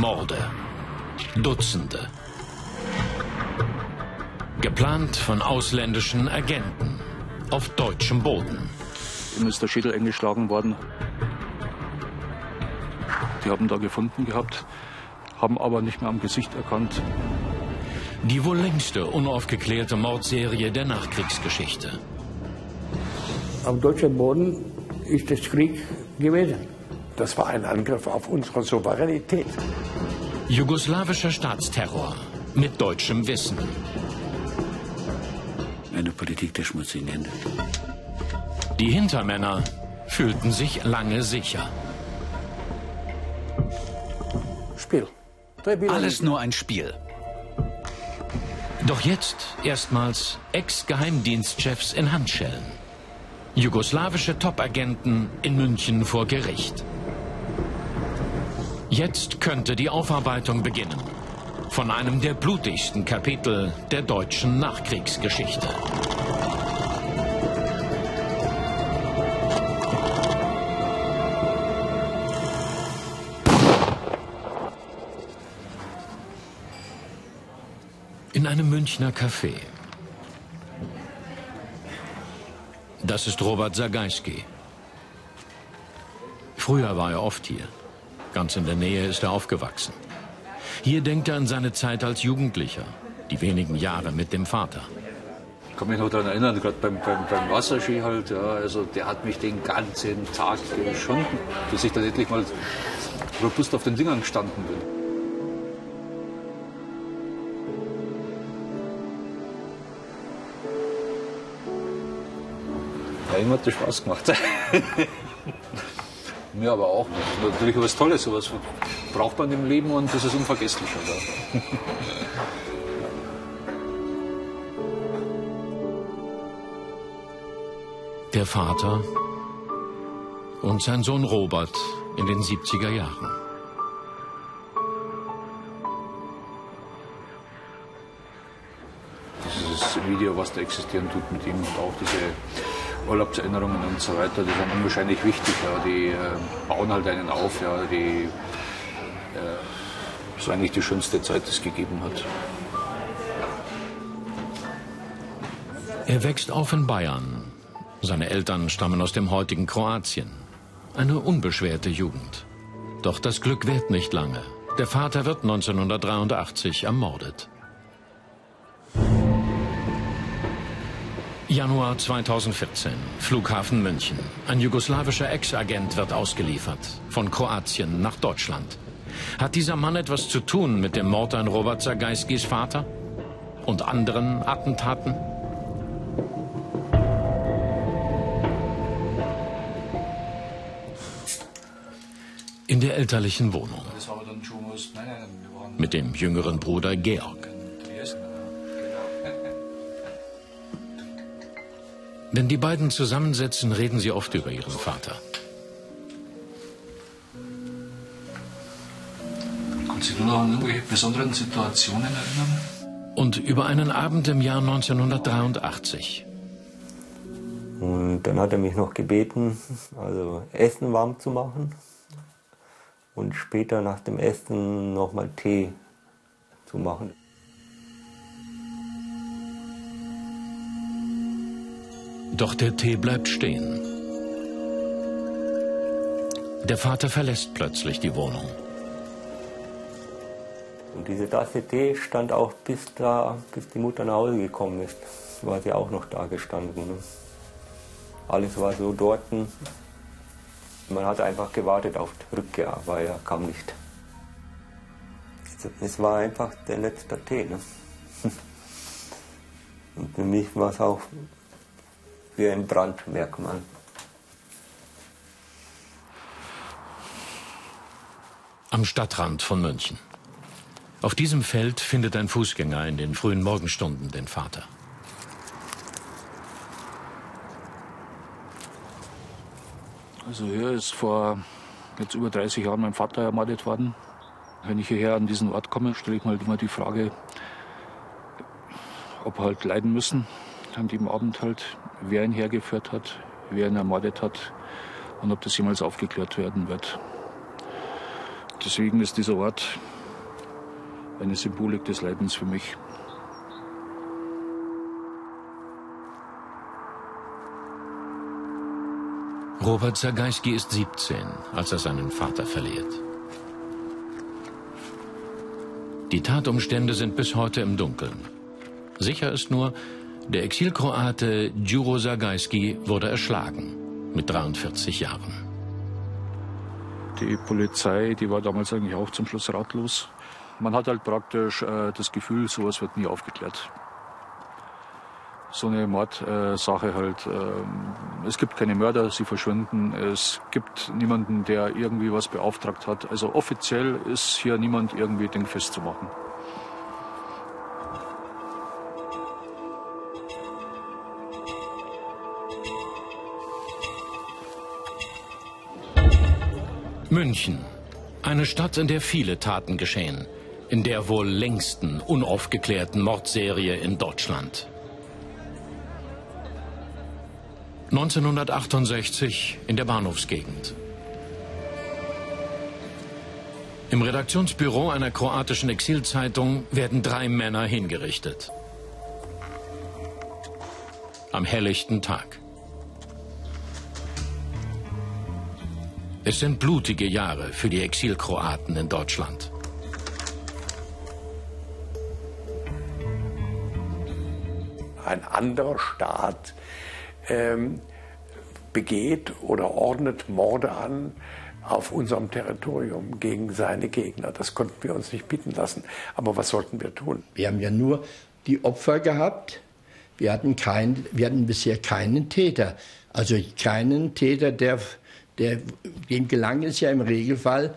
Morde. Dutzende. Geplant von ausländischen Agenten auf deutschem Boden. Ihm ist der Schädel eingeschlagen worden. Die haben da gefunden gehabt, haben aber nicht mehr am Gesicht erkannt. Die wohl längste unaufgeklärte Mordserie der Nachkriegsgeschichte. Auf deutschem Boden ist es Krieg gewesen. Das war ein Angriff auf unsere Souveränität. Jugoslawischer Staatsterror mit deutschem Wissen. Eine Politik der schmutzigen Hände. Die Hintermänner fühlten sich lange sicher. Spiel. Alles nur ein Spiel. Doch jetzt erstmals Ex-Geheimdienstchefs in Handschellen. Jugoslawische Top-Agenten in München vor Gericht. Jetzt könnte die Aufarbeitung beginnen. Von einem der blutigsten Kapitel der deutschen Nachkriegsgeschichte. In einem Münchner Café. Das ist Robert Sagajski. Früher war er oft hier. Ganz in der Nähe ist er aufgewachsen. Hier denkt er an seine Zeit als Jugendlicher, die wenigen Jahre mit dem Vater. Ich kann mich noch daran erinnern, gerade beim, beim, beim Wasserski halt, ja, also der hat mich den ganzen Tag geschunden, bis ich dann endlich mal robust auf den Dingern gestanden bin. Ihm hat das Spaß gemacht. Mir aber auch. Das ist natürlich was Tolles. Sowas braucht man im Leben und das ist unvergesslich. Oder? Der Vater und sein Sohn Robert in den 70er Jahren. Dieses Video, was da existieren tut mit ihm und auch diese Urlaubserinnerungen und so weiter, die sind unwahrscheinlich wichtig. Ja. Die äh, bauen halt einen auf, ja. die äh, das war eigentlich die schönste Zeit, die es gegeben hat. Er wächst auf in Bayern. Seine Eltern stammen aus dem heutigen Kroatien. Eine unbeschwerte Jugend. Doch das Glück währt nicht lange. Der Vater wird 1983 ermordet. Januar 2014, Flughafen München. Ein jugoslawischer Ex-Agent wird ausgeliefert, von Kroatien nach Deutschland. Hat dieser Mann etwas zu tun mit dem Mord an Robert Zagaiskis Vater? Und anderen Attentaten? In der elterlichen Wohnung. Mit dem jüngeren Bruder Georg. Wenn die beiden zusammensitzen, reden sie oft über ihren Vater. Kannst du dich noch an irgendwelche besonderen Situationen erinnern? Und über einen Abend im Jahr 1983. Und dann hat er mich noch gebeten, also Essen warm zu machen und später nach dem Essen nochmal Tee zu machen. Doch der Tee bleibt stehen. Der Vater verlässt plötzlich die Wohnung. Und diese Tasse Tee stand auch bis da, bis die Mutter nach Hause gekommen ist, war sie auch noch da gestanden. Alles war so dort. Man hat einfach gewartet auf die Rückkehr, aber er kam nicht. Es war einfach der letzte Tee. Ne? Und für mich war es auch wie ein Brandmerkmal. Am Stadtrand von München. Auf diesem Feld findet ein Fußgänger in den frühen Morgenstunden den Vater. Also hier ist vor jetzt über 30 Jahren mein Vater ermordet worden. Wenn ich hierher an diesen Ort komme, stelle ich mal immer die Frage, ob er halt leiden müssen an dem Abend halt, wer ihn hergeführt hat, wer ihn ermordet hat und ob das jemals aufgeklärt werden wird. deswegen ist dieser Ort eine Symbolik des Leidens für mich. Robert Zagajski ist 17, als er seinen Vater verliert. Die Tatumstände sind bis heute im Dunkeln. Sicher ist nur, der Exilkroate Djuro Zagajski wurde erschlagen mit 43 Jahren. Die Polizei, die war damals eigentlich auch zum Schluss ratlos. Man hat halt praktisch äh, das Gefühl, sowas wird nie aufgeklärt so eine Mordsache halt. Äh, es gibt keine Mörder, sie verschwinden. Es gibt niemanden, der irgendwie was beauftragt hat. Also offiziell ist hier niemand irgendwie dingfest zu. München. Eine Stadt, in der viele Taten geschehen. In der wohl längsten unaufgeklärten Mordserie in Deutschland. 1968 in der Bahnhofsgegend. Im Redaktionsbüro einer kroatischen Exilzeitung werden drei Männer hingerichtet. Am helllichten Tag. Es sind blutige Jahre für die Exilkroaten in Deutschland. Ein anderer Staat ähm, begeht oder ordnet Morde an auf unserem Territorium gegen seine Gegner. Das konnten wir uns nicht bieten lassen. Aber was sollten wir tun? Wir haben ja nur die Opfer gehabt. Wir hatten, kein, wir hatten bisher keinen Täter. Also keinen Täter, der, der, dem gelang es ja im Regelfall,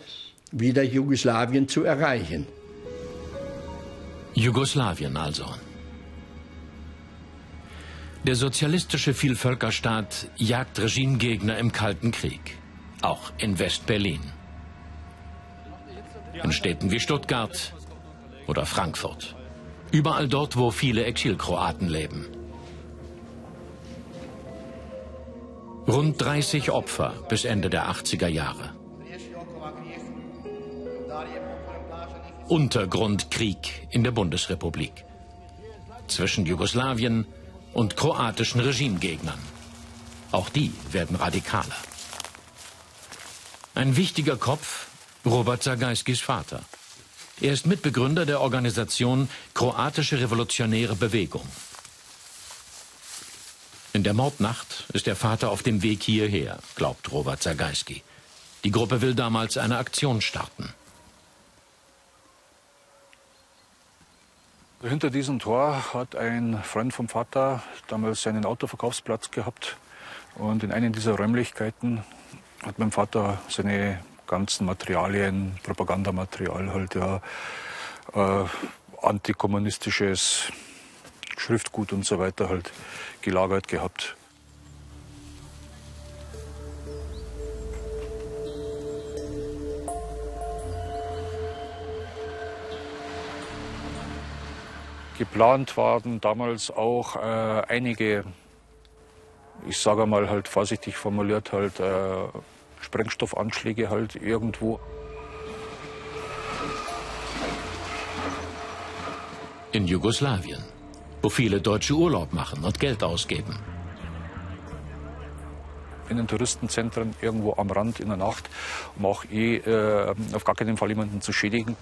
wieder Jugoslawien zu erreichen. Jugoslawien also. Der sozialistische Vielvölkerstaat jagt Regimegegner im Kalten Krieg, auch in West-Berlin. In Städten wie Stuttgart oder Frankfurt. Überall dort, wo viele Exilkroaten leben. Rund 30 Opfer bis Ende der 80er Jahre. Untergrundkrieg in der Bundesrepublik. Zwischen Jugoslawien und kroatischen Regimegegnern. Auch die werden radikaler. Ein wichtiger Kopf, Robert Zagajskis Vater. Er ist Mitbegründer der Organisation Kroatische Revolutionäre Bewegung. In der Mordnacht ist der Vater auf dem Weg hierher, glaubt Robert Zagajski. Die Gruppe will damals eine Aktion starten. Hinter diesem Tor hat ein Freund vom Vater damals seinen Autoverkaufsplatz gehabt. Und in einem dieser Räumlichkeiten hat mein Vater seine ganzen Materialien, Propagandamaterial halt, ja, äh, antikommunistisches Schriftgut und so weiter halt gelagert gehabt. Geplant waren damals auch äh, einige, ich sage mal halt vorsichtig formuliert, halt äh, Sprengstoffanschläge halt irgendwo. In Jugoslawien, wo viele Deutsche Urlaub machen und Geld ausgeben. In den Touristenzentren irgendwo am Rand in der Nacht, um auch eh äh, auf gar keinen Fall jemanden zu schädigen.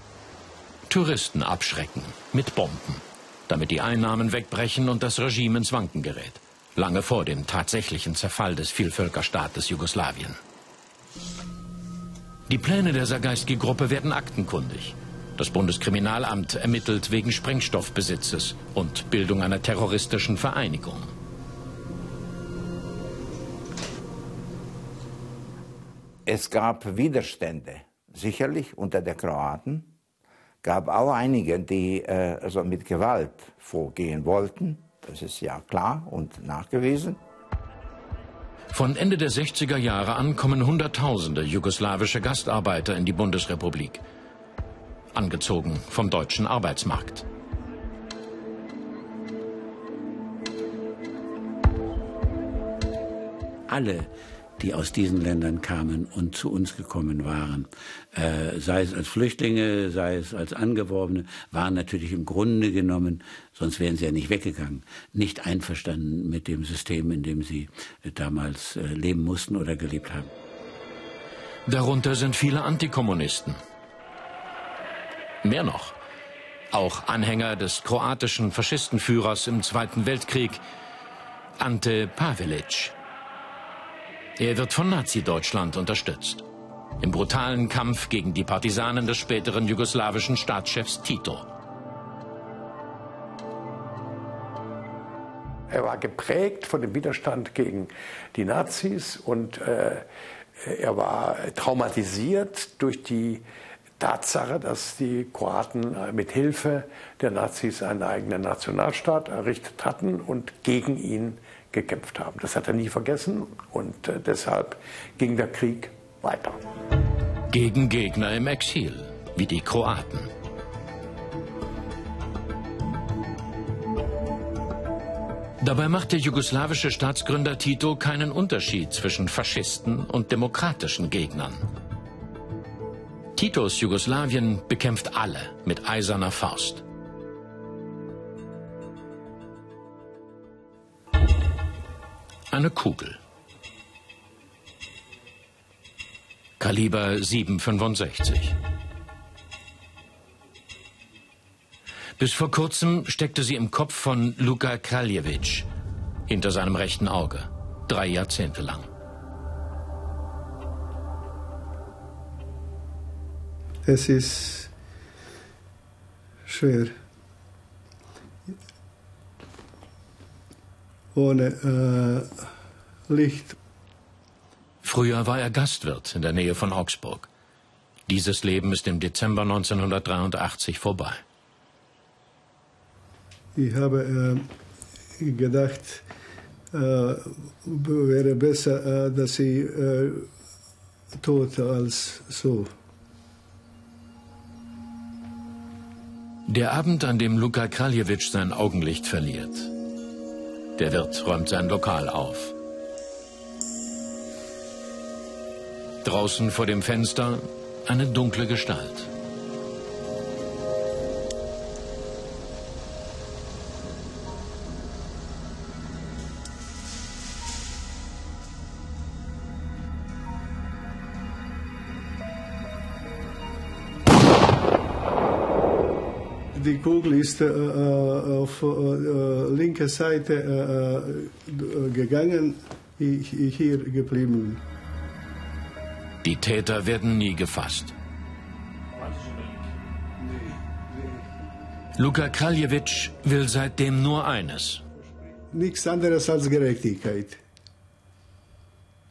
Touristen abschrecken mit Bomben damit die Einnahmen wegbrechen und das Regime ins Wanken gerät. Lange vor dem tatsächlichen Zerfall des Vielvölkerstaates Jugoslawien. Die Pläne der Sagaiski-Gruppe werden aktenkundig. Das Bundeskriminalamt ermittelt wegen Sprengstoffbesitzes und Bildung einer terroristischen Vereinigung. Es gab Widerstände, sicherlich unter den Kroaten gab auch einige, die äh, also mit Gewalt vorgehen wollten. Das ist ja klar und nachgewiesen. Von Ende der 60er Jahre an kommen Hunderttausende jugoslawische Gastarbeiter in die Bundesrepublik. Angezogen vom deutschen Arbeitsmarkt. Alle, die aus diesen Ländern kamen und zu uns gekommen waren, äh, sei es als Flüchtlinge, sei es als Angeworbene, waren natürlich im Grunde genommen, sonst wären sie ja nicht weggegangen, nicht einverstanden mit dem System, in dem sie äh, damals äh, leben mussten oder gelebt haben. Darunter sind viele Antikommunisten. Mehr noch. Auch Anhänger des kroatischen Faschistenführers im Zweiten Weltkrieg, Ante Pavelic. Er wird von Nazi-Deutschland unterstützt. Im brutalen Kampf gegen die Partisanen des späteren jugoslawischen Staatschefs Tito. Er war geprägt von dem Widerstand gegen die Nazis und äh, er war traumatisiert durch die Tatsache, dass die Kroaten äh, mit Hilfe der Nazis einen eigenen Nationalstaat errichtet hatten und gegen ihn gekämpft haben. Das hat er nie vergessen und äh, deshalb ging der Krieg weiter. Gegen Gegner im Exil, wie die Kroaten. Dabei macht der jugoslawische Staatsgründer Tito keinen Unterschied zwischen Faschisten und demokratischen Gegnern. Titos Jugoslawien bekämpft alle mit eiserner Faust. Eine Kugel. Kaliber 765. Bis vor kurzem steckte sie im Kopf von Luka Kraljevic, hinter seinem rechten Auge, drei Jahrzehnte lang. Es ist schwer. Ohne äh, Licht. Früher war er Gastwirt in der Nähe von Augsburg. Dieses Leben ist im Dezember 1983 vorbei. Ich habe äh, gedacht, äh, wäre besser, äh, dass ich äh, tot als so. Der Abend, an dem Luka Kraljevic sein Augenlicht verliert. Der Wirt räumt sein Lokal auf. Draußen vor dem Fenster eine dunkle Gestalt. Die Kugel ist äh, äh auf äh, linker Seite äh, äh, gegangen, hier geblieben. Die Täter werden nie gefasst. Luka Kraljevic will seitdem nur eines. Nichts anderes als Gerechtigkeit.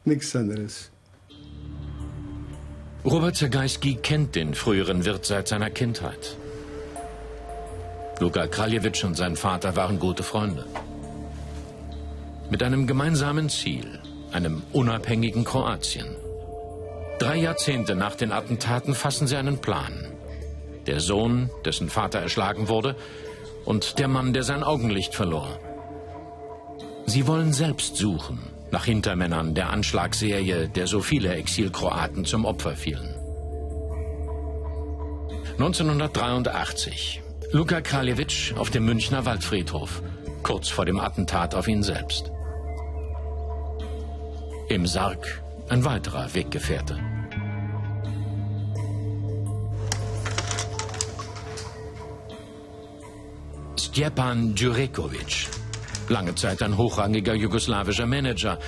Nichts anderes. Robert Zagajski kennt den früheren Wirt seit seiner Kindheit. Luka Kraljevic und sein Vater waren gute Freunde. Mit einem gemeinsamen Ziel, einem unabhängigen Kroatien. Drei Jahrzehnte nach den Attentaten fassen sie einen Plan. Der Sohn, dessen Vater erschlagen wurde, und der Mann, der sein Augenlicht verlor. Sie wollen selbst suchen nach Hintermännern der Anschlagsserie, der so viele Exilkroaten zum Opfer fielen. 1983 Luka Kraljevic auf dem Münchner Waldfriedhof, kurz vor dem Attentat auf ihn selbst. Im Sarg ein weiterer Weggefährte. Stjepan Djurekovic, lange Zeit ein hochrangiger jugoslawischer Manager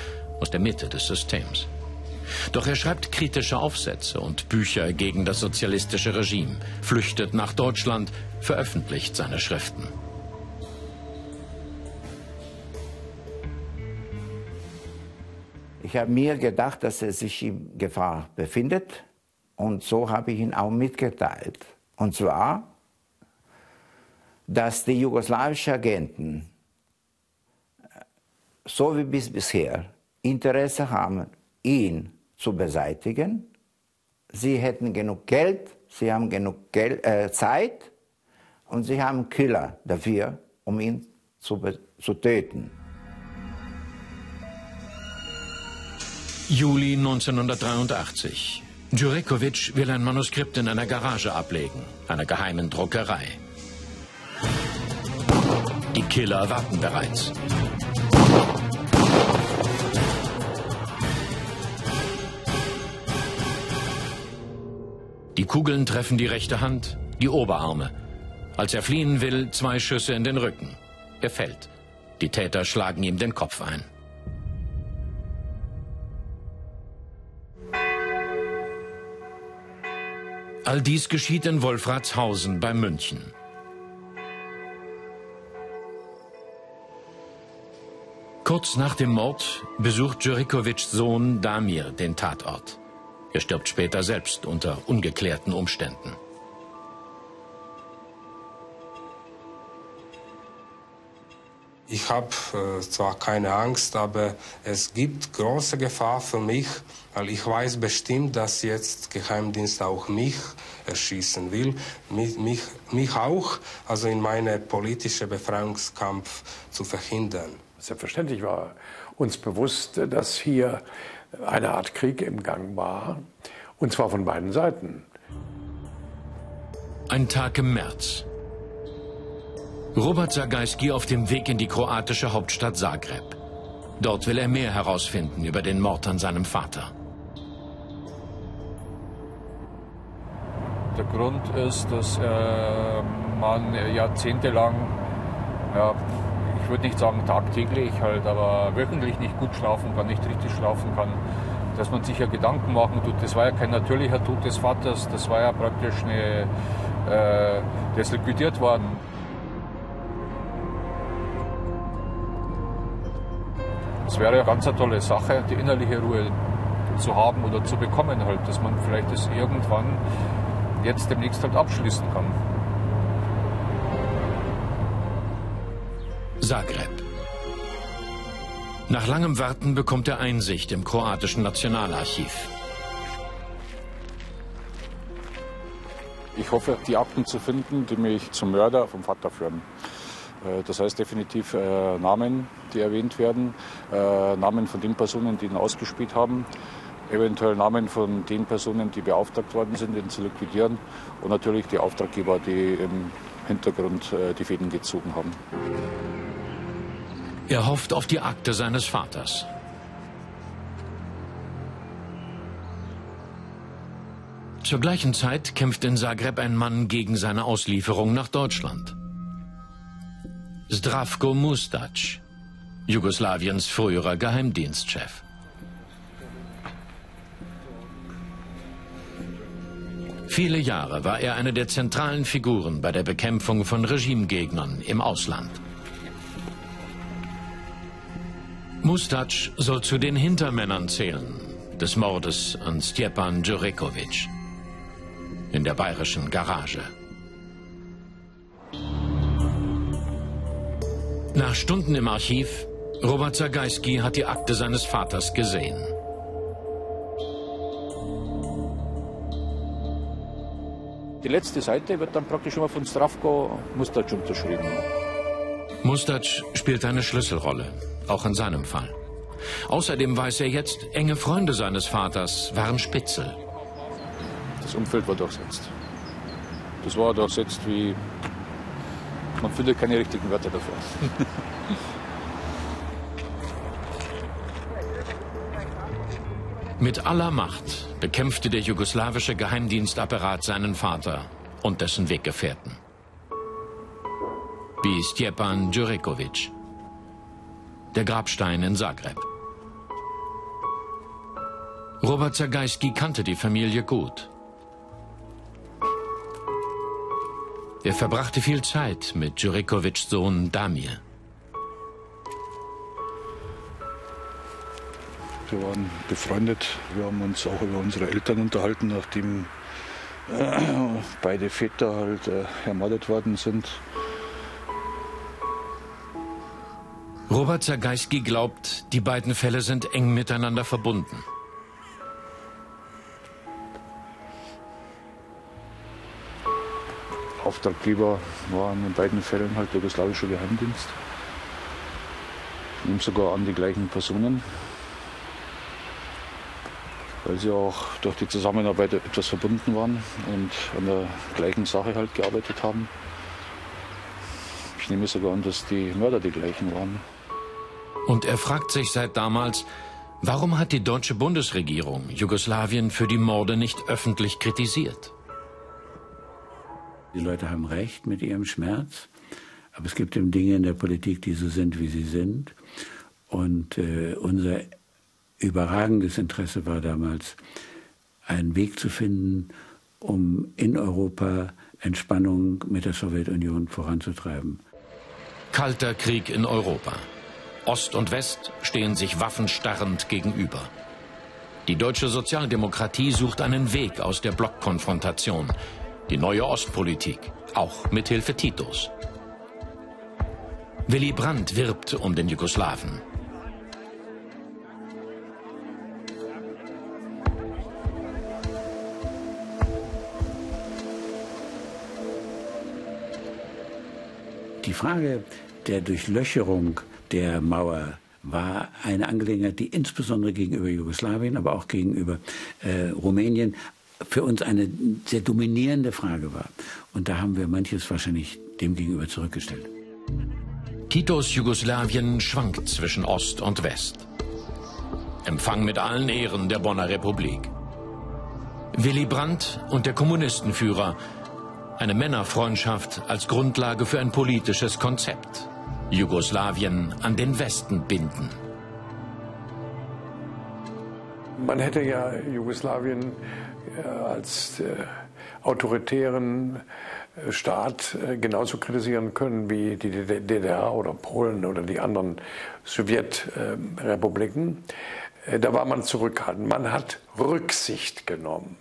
aus der Mitte des Systems. Doch er schreibt kritische Aufsätze und Bücher gegen das sozialistische Regime, flüchtet nach Deutschland, veröffentlicht seine Schriften. Ich habe mir gedacht, dass er sich in Gefahr befindet und so habe ich ihn auch mitgeteilt. Und zwar, dass die jugoslawischen Agenten, so wie bis bisher, Interesse haben, ihn zu beseitigen. Sie hätten genug Geld, sie haben genug Geld, äh, Zeit und sie haben Killer dafür, um ihn zu, zu töten. Juli 1983. Djurekovic will ein Manuskript in einer Garage ablegen, einer geheimen Druckerei. Die Killer warten bereits. Die Kugeln treffen die rechte Hand, die Oberarme. Als er fliehen will, zwei Schüsse in den Rücken. Er fällt. Die Täter schlagen ihm den Kopf ein. All dies geschieht in Wolfratshausen bei München. Kurz nach dem Mord besucht Jurikovics Sohn Damir den Tatort. Er stirbt später selbst unter ungeklärten Umständen. Ich habe äh, zwar keine Angst, aber es gibt große Gefahr für mich, weil ich weiß bestimmt, dass jetzt Geheimdienst auch mich erschießen will, mich, mich, mich auch, also in meinen politischen Befreiungskampf zu verhindern. Selbstverständlich war uns bewusst, dass hier eine Art Krieg im Gang war, und zwar von beiden Seiten. Ein Tag im März. Robert Zagajski auf dem Weg in die kroatische Hauptstadt Zagreb. Dort will er mehr herausfinden über den Mord an seinem Vater. Der Grund ist, dass äh, man jahrzehntelang, ja, würde nicht sagen tagtäglich halt, aber wöchentlich nicht gut schlafen kann, nicht richtig schlafen kann. Dass man sich ja Gedanken machen tut, das war ja kein natürlicher Tod des Vaters, das war ja praktisch eine, äh, der ist liquidiert worden. Es wäre eine ganz eine tolle Sache, die innerliche Ruhe zu haben oder zu bekommen halt, dass man vielleicht das irgendwann jetzt demnächst halt abschließen kann. Zagreb. Nach langem Warten bekommt er Einsicht im kroatischen Nationalarchiv. Ich hoffe, die Akten zu finden, die mich zum Mörder vom Vater führen. Äh, das heißt definitiv äh, Namen, die erwähnt werden, äh, Namen von den Personen, die ihn ausgespielt haben, eventuell Namen von den Personen, die beauftragt worden sind, ihn zu liquidieren und natürlich die Auftraggeber, die im Hintergrund äh, die Fäden gezogen haben. Er hofft auf die Akte seines Vaters. Zur gleichen Zeit kämpft in Zagreb ein Mann gegen seine Auslieferung nach Deutschland. Zdravko Mustac, Jugoslawiens früherer Geheimdienstchef. Viele Jahre war er eine der zentralen Figuren bei der Bekämpfung von Regimegegnern im Ausland. Mustac soll zu den Hintermännern zählen des Mordes an Stjepan Djurekovic in der bayerischen Garage. Nach Stunden im Archiv, Robert Zagajski hat die Akte seines Vaters gesehen. Die letzte Seite wird dann praktisch immer von Stravko Mustac unterschrieben. Mustac spielt eine Schlüsselrolle, auch in seinem Fall. Außerdem weiß er jetzt, enge Freunde seines Vaters waren Spitzel. Das Umfeld war durchsetzt. Das war durchsetzt wie. Man findet keine richtigen Wörter dafür. Mit aller Macht bekämpfte der jugoslawische Geheimdienstapparat seinen Vater und dessen Weggefährten. Wie Stjepan Djurekovic. Der Grabstein in Zagreb. Robert Zagajski kannte die Familie gut. Er verbrachte viel Zeit mit Djurekovics Sohn Damir. Wir waren befreundet. Wir haben uns auch über unsere Eltern unterhalten, nachdem äh, beide Väter halt äh, ermordet worden sind. Robert Zagajski glaubt, die beiden Fälle sind eng miteinander verbunden. Auftraggeber waren in beiden Fällen halt der jugoslawische Geheimdienst. Nehmen sogar an die gleichen Personen. weil sie auch durch die Zusammenarbeit etwas verbunden waren und an der gleichen Sache halt gearbeitet haben. Ich nehme sogar an, dass die Mörder die gleichen waren. Und er fragt sich seit damals, warum hat die deutsche Bundesregierung Jugoslawien für die Morde nicht öffentlich kritisiert? Die Leute haben recht mit ihrem Schmerz, aber es gibt eben Dinge in der Politik, die so sind, wie sie sind. Und äh, unser überragendes Interesse war damals, einen Weg zu finden, um in Europa Entspannung mit der Sowjetunion voranzutreiben. Kalter Krieg in Europa. Ost und West stehen sich waffenstarrend gegenüber. Die deutsche Sozialdemokratie sucht einen Weg aus der Blockkonfrontation. Die neue Ostpolitik, auch mit Hilfe Titos. Willy Brandt wirbt um den Jugoslawen. Die Frage der Durchlöcherung der Mauer war eine Angelegenheit, die insbesondere gegenüber Jugoslawien, aber auch gegenüber äh, Rumänien für uns eine sehr dominierende Frage war. Und da haben wir manches wahrscheinlich dem gegenüber zurückgestellt. Titos Jugoslawien schwankt zwischen Ost und West. Empfang mit allen Ehren der Bonner Republik. Willy Brandt und der Kommunistenführer eine Männerfreundschaft als Grundlage für ein politisches Konzept. Jugoslawien an den Westen binden. Man hätte ja Jugoslawien äh, als äh, autoritären äh, Staat genauso kritisieren können wie die DDR oder Polen oder die anderen Sowjetrepubliken. Da war man zurückhaltend. Man hat Rücksicht genommen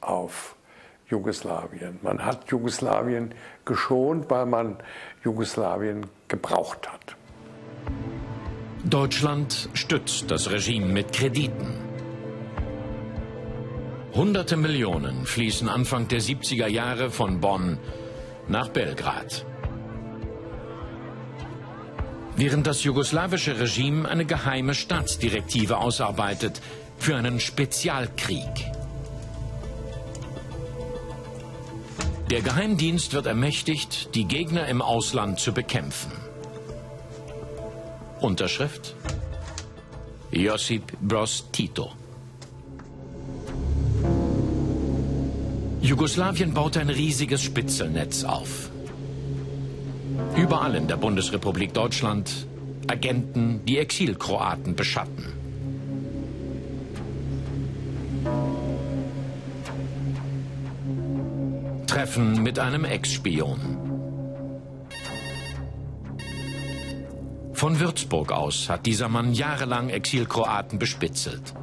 auf Jugoslawien. Man hat Jugoslawien geschont, weil man Jugoslawien gebraucht hat. Deutschland stützt das Regime mit Krediten. Hunderte Millionen fließen Anfang der 70er Jahre von Bonn nach Belgrad. Während das jugoslawische Regime eine geheime Staatsdirektive ausarbeitet für einen Spezialkrieg. Der Geheimdienst wird ermächtigt, die Gegner im Ausland zu bekämpfen. Unterschrift Josip Broz Tito. Jugoslawien baut ein riesiges Spitzelnetz auf. Überall in der Bundesrepublik Deutschland Agenten, die Exilkroaten beschatten. Treffen mit einem Ex-Spion. Von Würzburg aus hat dieser Mann jahrelang Exilkroaten bespitzelt.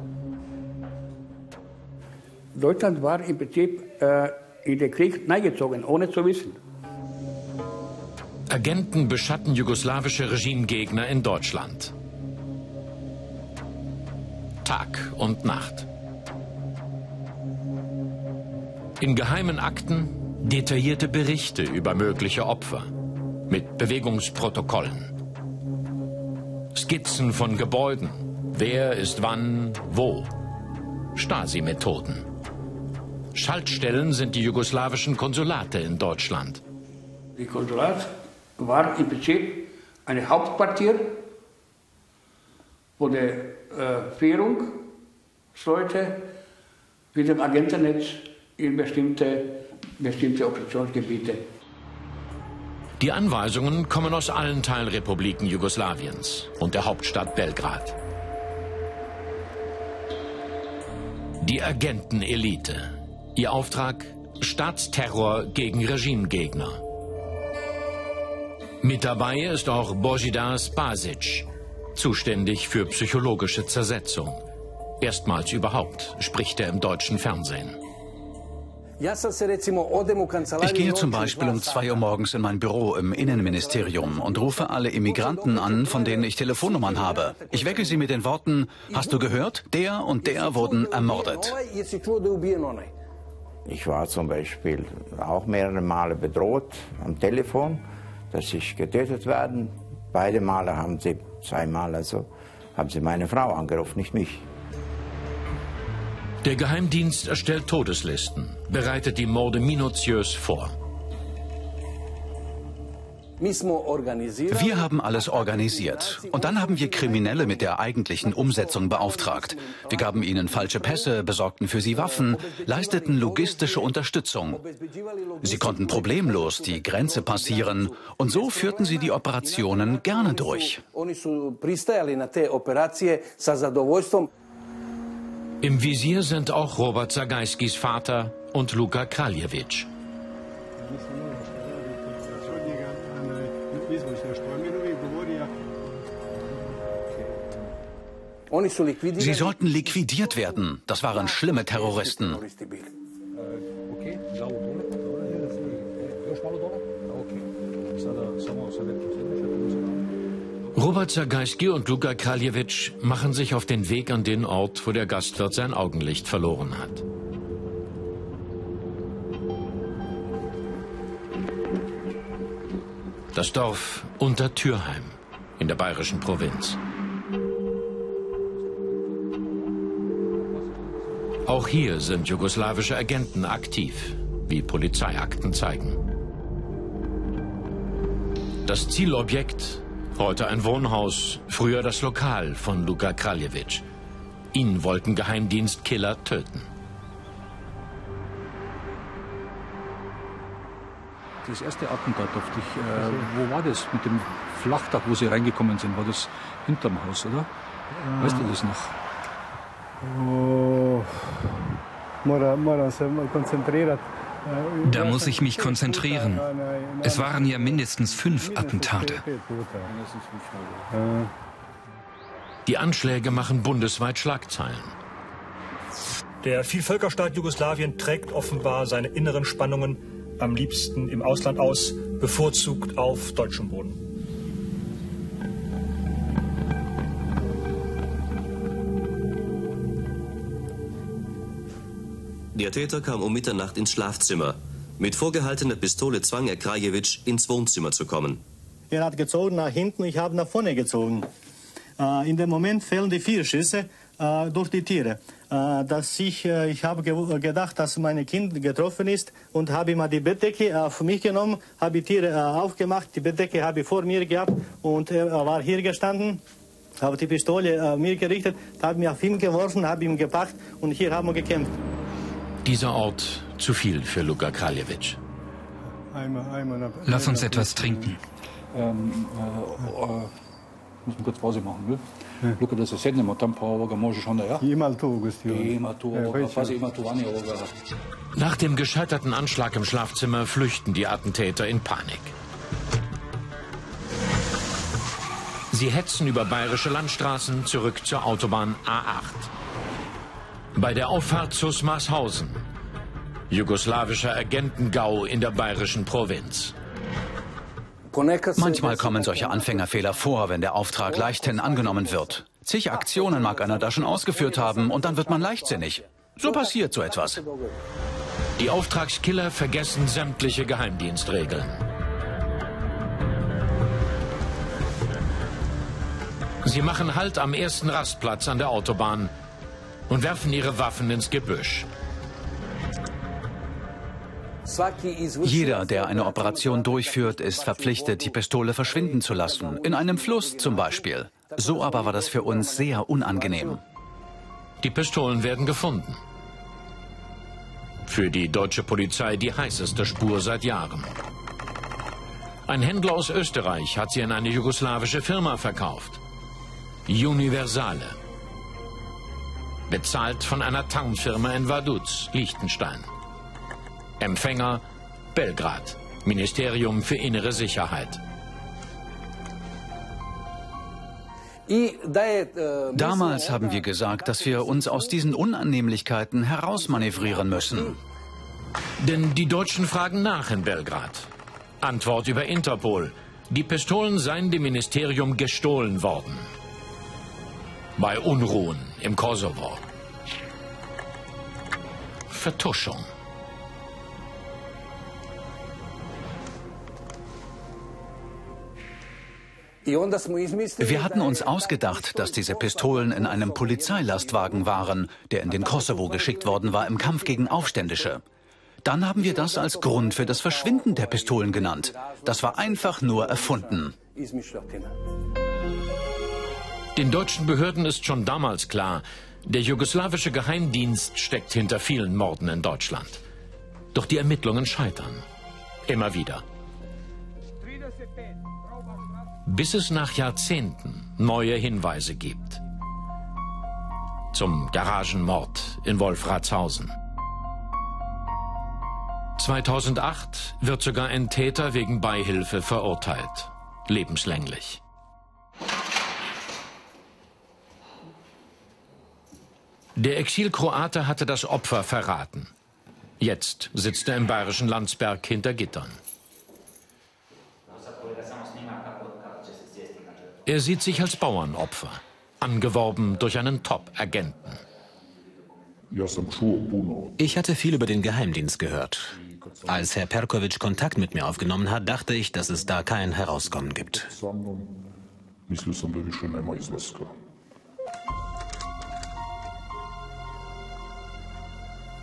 Deutschland war im Prinzip äh, in den Krieg eingezogen, ohne zu wissen. Agenten beschatten jugoslawische Regimegegner in Deutschland. Tag und Nacht. In geheimen Akten detaillierte Berichte über mögliche Opfer mit Bewegungsprotokollen. Skizzen von Gebäuden. Wer ist wann, wo. Stasi-Methoden. Schaltstellen sind die jugoslawischen Konsulate in Deutschland. Die Konsulat war im Prinzip ein Hauptquartier, wo die äh, Führungsleute mit dem Agentennetz in bestimmte bestimmte Operationsgebiete. Die Anweisungen kommen aus allen Teilrepubliken Jugoslawiens und der Hauptstadt Belgrad. Die Agentenelite. Ihr Auftrag? Staatsterror gegen Regimegegner. Mit dabei ist auch Božidar Spasic, zuständig für psychologische Zersetzung. Erstmals überhaupt spricht er im deutschen Fernsehen. Ich gehe zum Beispiel um zwei Uhr morgens in mein Büro im Innenministerium und rufe alle Immigranten an, von denen ich Telefonnummern habe. Ich wecke sie mit den Worten, hast du gehört, der und der wurden ermordet. Ich war zum Beispiel auch mehrere Male bedroht am Telefon, dass ich getötet werde. Beide Male haben sie, zweimal also, haben sie meine Frau angerufen, nicht mich. Der Geheimdienst erstellt Todeslisten, bereitet die Morde minutiös vor. Wir haben alles organisiert. Und dann haben wir Kriminelle mit der eigentlichen Umsetzung beauftragt. Wir gaben ihnen falsche Pässe, besorgten für sie Waffen, leisteten logistische Unterstützung. Sie konnten problemlos die Grenze passieren und so führten sie die Operationen gerne durch. Im Visier sind auch Robert Zagajskis Vater und Luka Kraljewitsch. Sie sollten liquidiert werden. Das waren schlimme Terroristen. Robert Zagajski und Luka Kraljewitsch machen sich auf den Weg an den Ort, wo der Gastwirt sein Augenlicht verloren hat. Das Dorf Untertürheim in der bayerischen Provinz. Auch hier sind jugoslawische Agenten aktiv, wie Polizeiakten zeigen. Das Zielobjekt, heute ein Wohnhaus, früher das Lokal von Luka Kraljewitsch. Ihn wollten Geheimdienstkiller töten. Das erste Attentat auf dich, äh, wo war das mit dem Flachdach, wo sie reingekommen sind? War das hinterm Haus, oder? Weißt du das noch? Oh, Da muss ich mich konzentrieren. Es waren ja mindestens fünf Attentate. Die Anschläge machen bundesweit Schlagzeilen. Der Vielvölkerstaat Jugoslawien trägt offenbar seine inneren Spannungen am liebsten im Ausland aus, bevorzugt auf deutschem Boden. Der Täter kam um Mitternacht ins Schlafzimmer. Mit vorgehaltener Pistole zwang er Krajewitsch, ins Wohnzimmer zu kommen. Er hat gezogen nach hinten, ich habe nach vorne gezogen. Äh, in dem Moment fehlen die vier Schüsse äh, durch die Tiere. Äh, dass ich ich habe ge gedacht, dass mein Kind getroffen ist und habe mal die Bettdecke auf mich genommen, habe die Tiere aufgemacht, die Bettdecke habe ich vor mir gehabt und er war hier gestanden habe die Pistole auf mir gerichtet, habe mich auf ihn geworfen, habe ihn gepackt und hier haben wir gekämpft. Dieser Ort zu viel für Luka Kraljewitsch. Lass uns etwas trinken. Ähm, äh, äh, muss man kurz Pause machen, ne? Luka, da se sednemo tam pa ovoga možeš onda, ja? Ima tu, gosti. Ima tu ovoga, pazi, ima tu vani ovoga. Nach dem gescheiterten Anschlag im Schlafzimmer flüchten die Attentäter in Panik. Sie hetzen über bayerische Landstraßen zurück zur Autobahn A8. Bei der Auffahrt zu Smarshausen. Jugoslawischer Agentengau in der bayerischen Provinz. Manchmal kommen solche Anfängerfehler vor, wenn der Auftrag leichthin angenommen wird. Zig Aktionen mag einer da schon ausgeführt haben und dann wird man leichtsinnig. So passiert so etwas. Die Auftragskiller vergessen sämtliche Geheimdienstregeln. Sie machen Halt am ersten Rastplatz an der Autobahn und werfen ihre Waffen ins Gebüsch. Jeder, der eine Operation durchführt, ist verpflichtet, die Pistole verschwinden zu lassen. In einem Fluss zum Beispiel. So aber war das für uns sehr unangenehm. Die Pistolen werden gefunden. Für die deutsche Polizei die heißeste Spur seit Jahren. Ein Händler aus Österreich hat sie an eine jugoslawische Firma verkauft. Universale. Bezahlt von einer Tarnfirma in Vaduz, Liechtenstein. Empfänger Belgrad, Ministerium für innere Sicherheit. Damals haben wir gesagt, dass wir uns aus diesen Unannehmlichkeiten herausmanövrieren müssen. Denn die Deutschen fragen nach in Belgrad. Antwort über Interpol. Die Pistolen seien dem Ministerium gestohlen worden. Bei Unruhen im Kosovo. Vertuschung. Wir hatten uns ausgedacht, dass diese Pistolen in einem Polizeilastwagen waren, der in den Kosovo geschickt worden war im Kampf gegen Aufständische. Dann haben wir das als Grund für das Verschwinden der Pistolen genannt. Das war einfach nur erfunden. Den deutschen Behörden ist schon damals klar, der jugoslawische Geheimdienst steckt hinter vielen Morden in Deutschland. Doch die Ermittlungen scheitern. Immer wieder. Bis es nach Jahrzehnten neue Hinweise gibt. Zum Garagenmord in Wolfratshausen. 2008 wird sogar ein Täter wegen Beihilfe verurteilt. Lebenslänglich. Der Exilkroate hatte das Opfer verraten. Jetzt sitzt er im bayerischen Landsberg hinter Gittern. Er sieht sich als Bauernopfer, angeworben durch einen Top-Agenten. Ich hatte viel über den Geheimdienst gehört. Als Herr Perkovic Kontakt mit mir aufgenommen hat, dachte ich, dass es da kein Herauskommen gibt.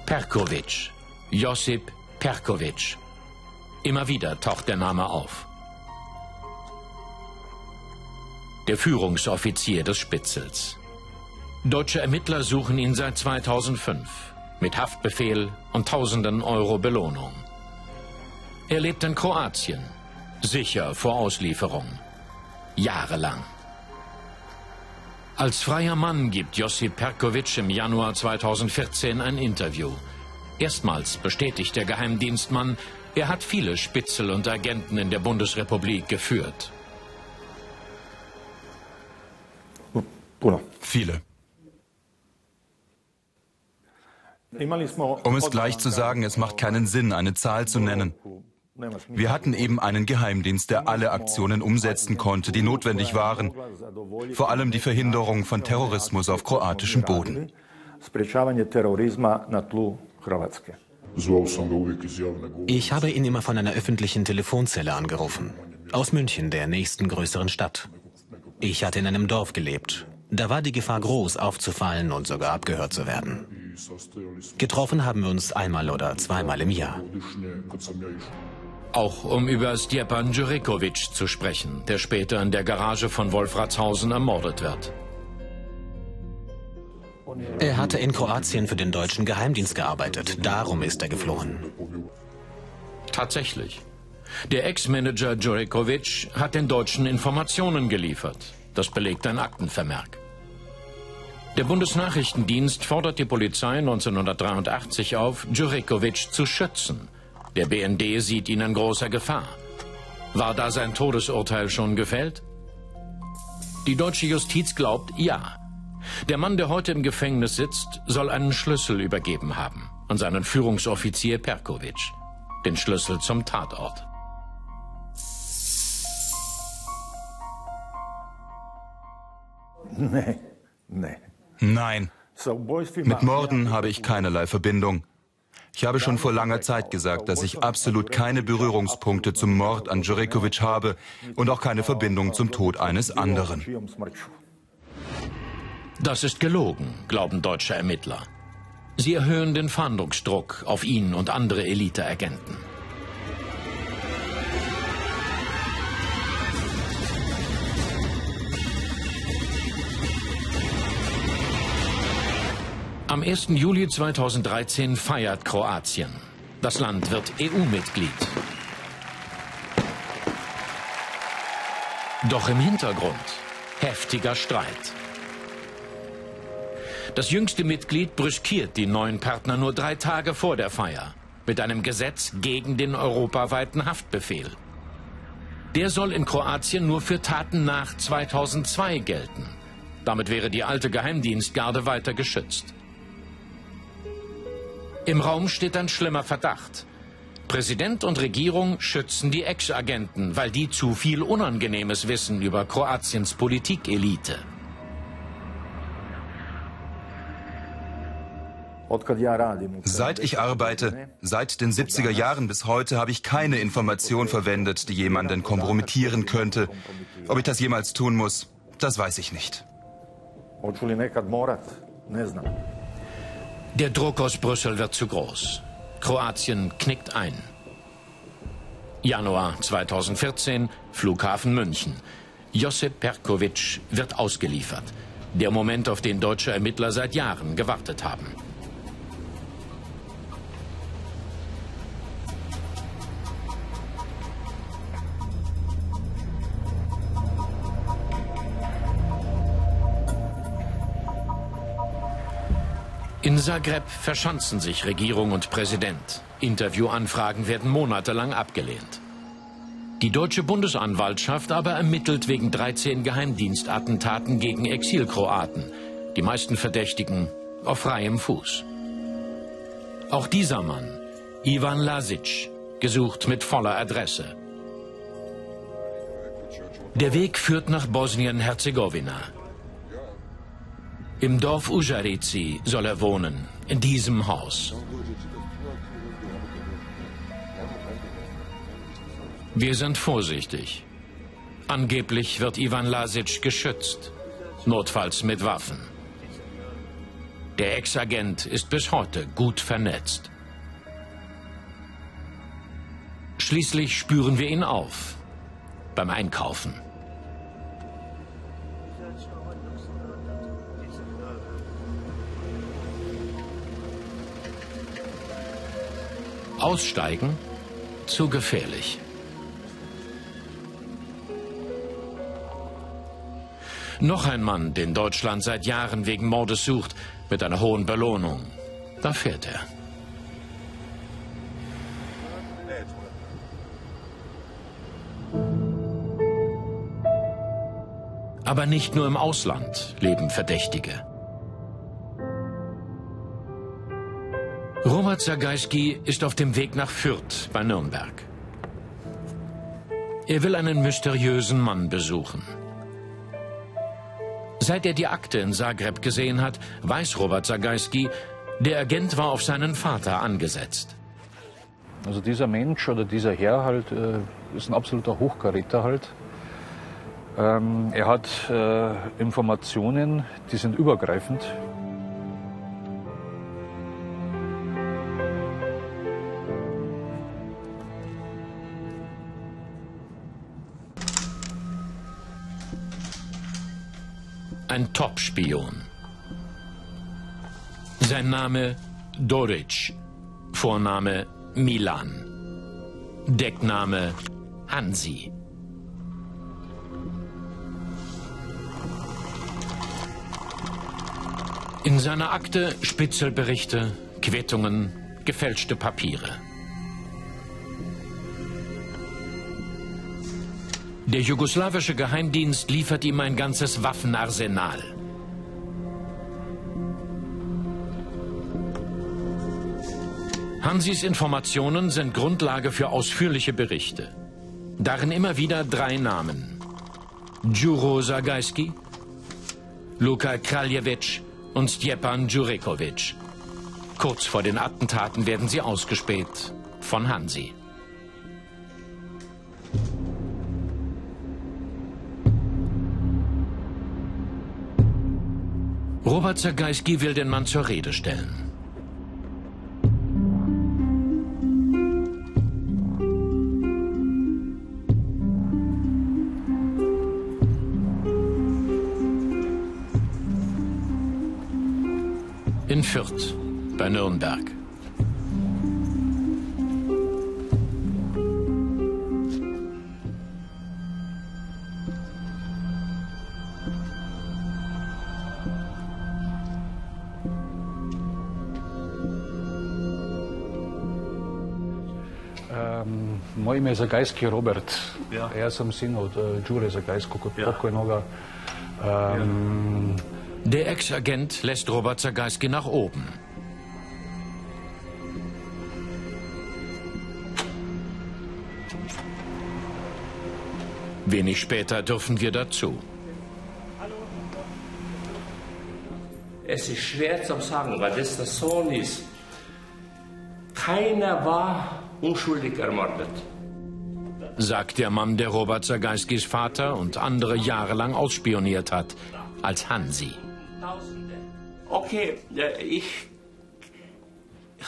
Perkovic. Josip Perkovic. Immer wieder taucht der Name auf. Der Führungsoffizier des Spitzels. Deutsche Ermittler suchen ihn seit 2005 mit Haftbefehl und tausenden Euro Belohnung. Er lebt in Kroatien, sicher vor Auslieferung. Jahrelang. Als freier Mann gibt Josip Perkovic im Januar 2014 ein Interview. Erstmals bestätigt der Geheimdienstmann, er hat viele Spitzel und Agenten in der Bundesrepublik geführt. Viele. Um es gleich zu sagen, es macht keinen Sinn, eine Zahl zu nennen. Wir hatten eben einen Geheimdienst, der alle Aktionen umsetzen konnte, die notwendig waren. Vor allem die Verhinderung von Terrorismus auf kroatischem Boden. Ich habe ihn immer von einer öffentlichen Telefonzelle angerufen. Aus München, der nächsten größeren Stadt. Ich hatte in einem Dorf gelebt. Da war die Gefahr groß, aufzufallen und sogar abgehört zu werden. Getroffen haben wir uns einmal oder zweimal im Jahr. Auch um über Stjepan Djurekovic zu sprechen, der später in der Garage von Wolfratshausen ermordet wird. Er hatte in Kroatien für den deutschen Geheimdienst gearbeitet. Darum ist er geflohen. Tatsächlich. Der Ex-Manager Djurekovic hat den Deutschen Informationen geliefert. Das belegt ein Aktenvermerk. Der Bundesnachrichtendienst fordert die Polizei 1983 auf, Djurekovic zu schützen. Der BND sieht ihn in großer Gefahr. War da sein Todesurteil schon gefällt? Die deutsche Justiz glaubt ja. Der Mann, der heute im Gefängnis sitzt, soll einen Schlüssel übergeben haben an seinen Führungsoffizier Perkovic. Den Schlüssel zum Tatort. Nee, nee. Nein. Mit Morden habe ich keinerlei Verbindung. Ich habe schon vor langer Zeit gesagt, dass ich absolut keine Berührungspunkte zum Mord an Djurekovic habe und auch keine Verbindung zum Tod eines anderen. Das ist gelogen, glauben deutsche Ermittler. Sie erhöhen den Fahndungsdruck auf ihn und andere Eliteagenten. Am 1. Juli 2013 feiert Kroatien. Das Land wird EU-Mitglied. Doch im Hintergrund heftiger Streit. Das jüngste Mitglied brüskiert die neuen Partner nur drei Tage vor der Feier mit einem Gesetz gegen den europaweiten Haftbefehl. Der soll in Kroatien nur für Taten nach 2002 gelten. Damit wäre die alte Geheimdienstgarde weiter geschützt. Im Raum steht ein schlimmer Verdacht. Präsident und Regierung schützen die Ex-Agenten, weil die zu viel Unangenehmes wissen über Kroatiens Politikelite. Seit ich arbeite, seit den 70er Jahren bis heute, habe ich keine Information verwendet, die jemanden kompromittieren könnte. Ob ich das jemals tun muss, das weiß ich nicht. Der Druck aus Brüssel wird zu groß. Kroatien knickt ein. Januar 2014, Flughafen München. Josip Perkovic wird ausgeliefert. Der Moment, auf den deutsche Ermittler seit Jahren gewartet haben. In Zagreb verschanzen sich Regierung und Präsident. Interviewanfragen werden monatelang abgelehnt. Die deutsche Bundesanwaltschaft aber ermittelt wegen 13 Geheimdienstattentaten gegen Exilkroaten. Die meisten Verdächtigen auf freiem Fuß. Auch dieser Mann, Ivan Lasic, gesucht mit voller Adresse. Der Weg führt nach Bosnien-Herzegowina. Im Dorf Ujarici soll er wohnen, in diesem Haus. Wir sind vorsichtig. Angeblich wird Ivan Lasic geschützt, notfalls mit Waffen. Der Ex-Agent ist bis heute gut vernetzt. Schließlich spüren wir ihn auf beim Einkaufen. Aussteigen? Zu gefährlich. Noch ein Mann, den Deutschland seit Jahren wegen Mordes sucht, mit einer hohen Belohnung. Da fährt er. Aber nicht nur im Ausland leben Verdächtige. Robert Zagajski ist auf dem Weg nach Fürth bei Nürnberg. Er will einen mysteriösen Mann besuchen. Seit er die Akte in Zagreb gesehen hat, weiß Robert Zagajski, der Agent war auf seinen Vater angesetzt. Also dieser Mensch oder dieser Herr halt äh, ist ein absoluter Hochkaräter halt. Ähm, er hat äh, Informationen, die sind übergreifend. Ein Top-Spion. Sein Name Doric, Vorname Milan, Deckname Hansi. In seiner Akte Spitzelberichte, Quittungen, gefälschte Papiere. Der jugoslawische Geheimdienst liefert ihm ein ganzes Waffenarsenal. Hansis Informationen sind Grundlage für ausführliche Berichte. Darin immer wieder drei Namen. Djuro Zagajski, Luka Kraljevic und Stjepan Djurekovic. Kurz vor den Attentaten werden sie ausgespäht von Hansi. Robert Zagajski will den Mann zur Rede stellen. In Fürth bei Nürnberg. Ime je Zagajski Robert. Ja. Jaz sem sin od uh, Đure Zagajsko, kot ja. pokojnoga. Um, Der Ex-Agent lässt Robert Zagajski nach oben. Wenig später dürfen wir dazu. Es ist schwer zu sagen, weil das der Sohn ist. Keiner war unschuldig ermordet. Sagt der Mann, der Robert Zagaiskis Vater und andere jahrelang ausspioniert hat, als Hansi. Okay, ich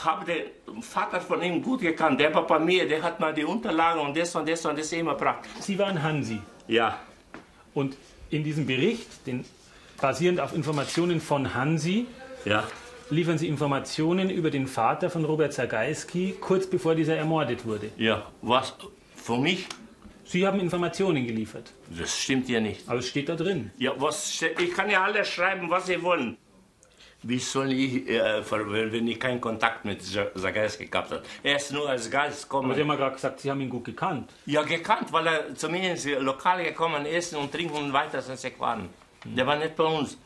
habe den Vater von ihm gut gekannt. Der war bei mir, der hat mal die Unterlagen und das und das und das immer gebracht. Sie waren Hansi. Ja. Und in diesem Bericht, den, basierend auf Informationen von Hansi, ja. liefern Sie Informationen über den Vater von Robert Zagaiski, kurz bevor dieser ermordet wurde. Ja, was? Von mich? Sie haben Informationen geliefert. Das stimmt ja nicht. Aber es steht da drin. Ja, was, ich kann ja alles schreiben, was Sie wollen. Wie soll ich, äh, wenn ich keinen Kontakt mit Zagaiski gehabt habe? Er ist nur als Geist gekommen. Aber Sie haben ja gerade gesagt, Sie haben ihn gut gekannt. Ja, gekannt, weil er zumindest lokal gekommen ist und trinken und weiter sind sie gefahren. Der war nicht bei uns.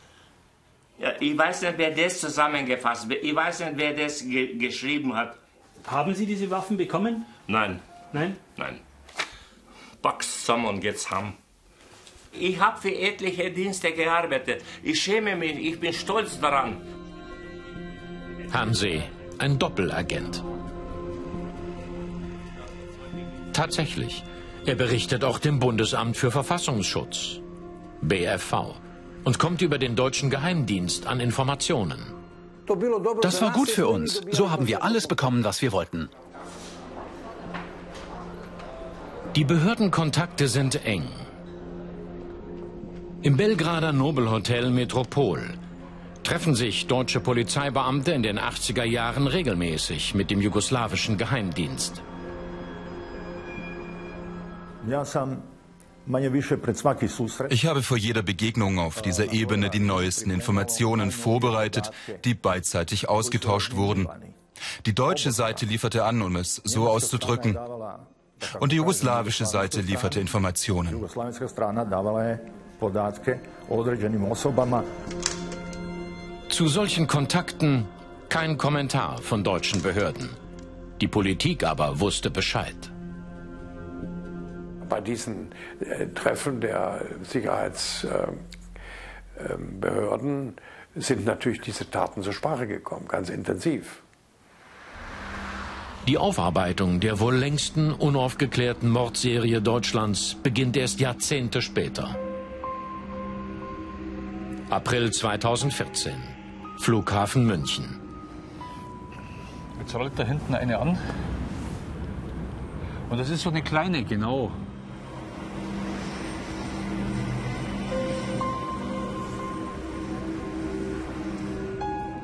Ja, ich weiß nicht, wer das zusammengefasst hat. Ich weiß nicht, wer das ge geschrieben hat. Haben Sie diese Waffen bekommen? Nein. Nein? Nein. Pack's zusammen und geht's heim. Ich habe für etliche Dienste gearbeitet. Ich schäme mich, ich bin stolz daran. Hansi, ein Doppelagent. Tatsächlich, er berichtet auch dem Bundesamt für Verfassungsschutz, BFV, und kommt über den deutschen Geheimdienst an Informationen. Das war gut für uns. So haben wir alles bekommen, was wir wollten. Die Behördenkontakte sind eng. Im Belgrader Nobelhotel Metropol treffen sich deutsche Polizeibeamte in den 80er Jahren regelmäßig mit dem jugoslawischen Geheimdienst. Ich habe vor jeder Begegnung auf dieser Ebene die neuesten Informationen vorbereitet, die beidseitig ausgetauscht wurden. Die deutsche Seite lieferte an, um es so auszudrücken, und die jugoslawische Seite lieferte Informationen. Zu solchen Kontakten kein Kommentar von deutschen Behörden. Die Politik aber wusste Bescheid. Bei diesen äh, Treffen der Sicherheitsbehörden äh, äh, sind natürlich diese Taten zur Sprache gekommen, ganz intensiv. Die Aufarbeitung der wohl längsten unaufgeklärten Mordserie Deutschlands beginnt erst Jahrzehnte später. April 2014. Flughafen München. Jetzt rollt da hinten eine an. Und das ist so eine kleine, genau.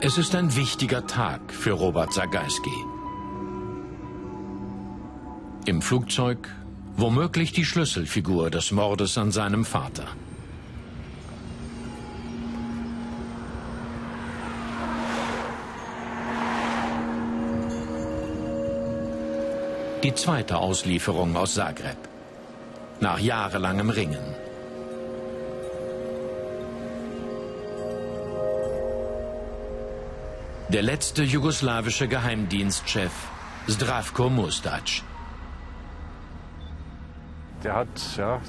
Es ist ein wichtiger Tag für Robert Sagaiski. Im Flugzeug womöglich die Schlüsselfigur des Mordes an seinem Vater. Die zweite Auslieferung aus Zagreb. Nach jahrelangem Ringen. Der letzte jugoslawische Geheimdienstchef Zdravko Mustac. Der hat ja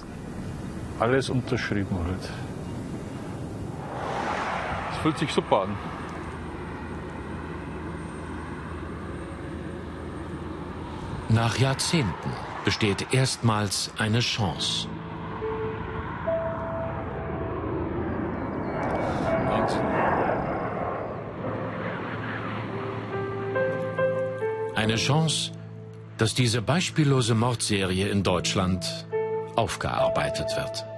alles unterschrieben halt. Es fühlt sich super an. Nach Jahrzehnten besteht erstmals eine Chance. Eine Chance, dass diese beispiellose Mordserie in Deutschland aufgearbeitet wird.